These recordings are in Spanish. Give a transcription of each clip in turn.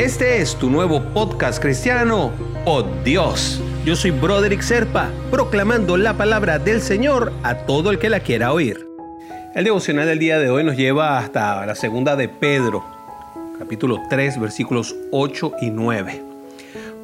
Este es tu nuevo podcast cristiano, Oh Dios. Yo soy Broderick Serpa, proclamando la palabra del Señor a todo el que la quiera oír. El devocional del día de hoy nos lleva hasta la segunda de Pedro, capítulo 3, versículos 8 y 9.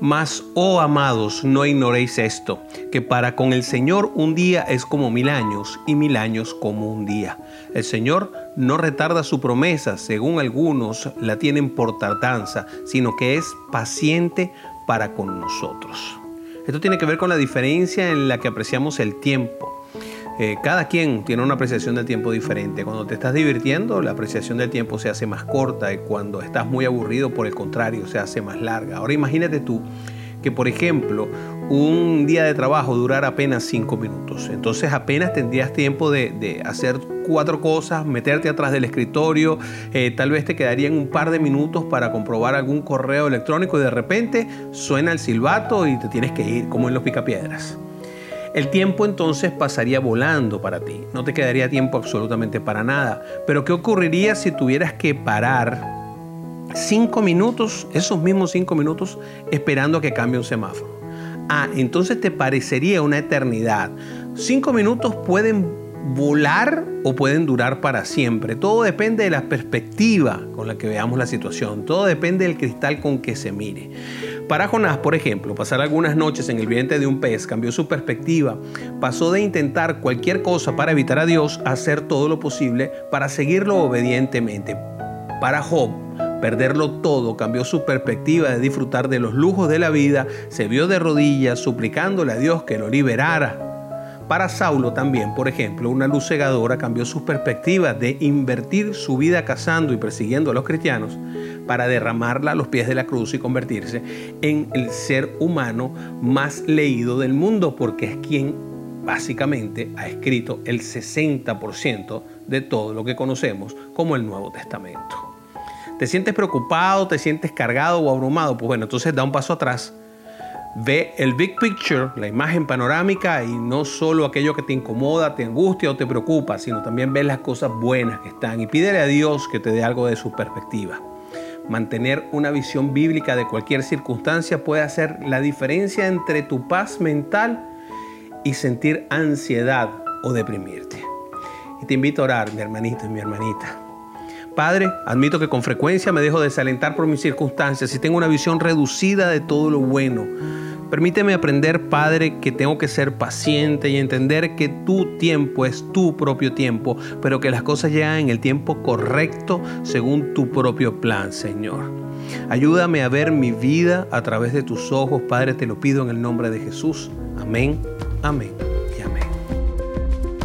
Mas, oh amados, no ignoréis esto, que para con el Señor un día es como mil años y mil años como un día. El Señor no retarda su promesa, según algunos la tienen por tardanza, sino que es paciente para con nosotros. Esto tiene que ver con la diferencia en la que apreciamos el tiempo. Eh, cada quien tiene una apreciación del tiempo diferente. Cuando te estás divirtiendo, la apreciación del tiempo se hace más corta y cuando estás muy aburrido, por el contrario, se hace más larga. Ahora imagínate tú que, por ejemplo, un día de trabajo durara apenas cinco minutos. Entonces apenas tendrías tiempo de, hacer cuatro cosas, meterte atrás del escritorio, eh, tal vez te quedarían un par de minutos para comprobar algún correo electrónico y de repente suena el silbato y te tienes que ir, como en los picapiedras. El tiempo entonces pasaría volando para ti, no te quedaría tiempo absolutamente para nada. Pero ¿qué ocurriría si tuvieras que parar cinco minutos, esos mismos cinco minutos, esperando a que cambie un semáforo? Ah, entonces te parecería una eternidad. Cinco minutos pueden volar o pueden durar para siempre. Todo depende de la perspectiva con la que veamos la situación. Todo depende del cristal con que se mire. Para Jonás, por ejemplo, pasar algunas noches en el vientre de un pez cambió su perspectiva. Pasó de intentar cualquier cosa para evitar a Dios a hacer todo lo posible para seguirlo obedientemente. Para Job, perderlo todo cambió su perspectiva de disfrutar de los lujos de la vida, se vio de rodillas suplicándole a Dios que lo liberara. Para Saulo también, por ejemplo, una luz cegadora cambió su perspectiva de invertir su vida cazando y persiguiendo a los cristianos para derramarla a los pies de la cruz y convertirse en el ser humano más leído del mundo, porque es quien básicamente ha escrito el 60% de todo lo que conocemos como el Nuevo Testamento. ¿Te sientes preocupado, te sientes cargado o abrumado? Pues bueno, entonces da un paso atrás. Ve el big picture, la imagen panorámica y no solo aquello que te incomoda, te angustia o te preocupa, sino también ve las cosas buenas que están y pídele a Dios que te dé algo de su perspectiva. Mantener una visión bíblica de cualquier circunstancia puede hacer la diferencia entre tu paz mental y sentir ansiedad o deprimirte. Y te invito a orar, mi hermanito y mi hermanita. Padre, admito que con frecuencia me dejo desalentar por mis circunstancias y tengo una visión reducida de todo lo bueno. Permíteme aprender, Padre, que tengo que ser paciente y entender que tu tiempo es tu propio tiempo, pero que las cosas llegan en el tiempo correcto según tu propio plan, Señor. Ayúdame a ver mi vida a través de tus ojos, Padre, te lo pido en el nombre de Jesús. Amén, amén.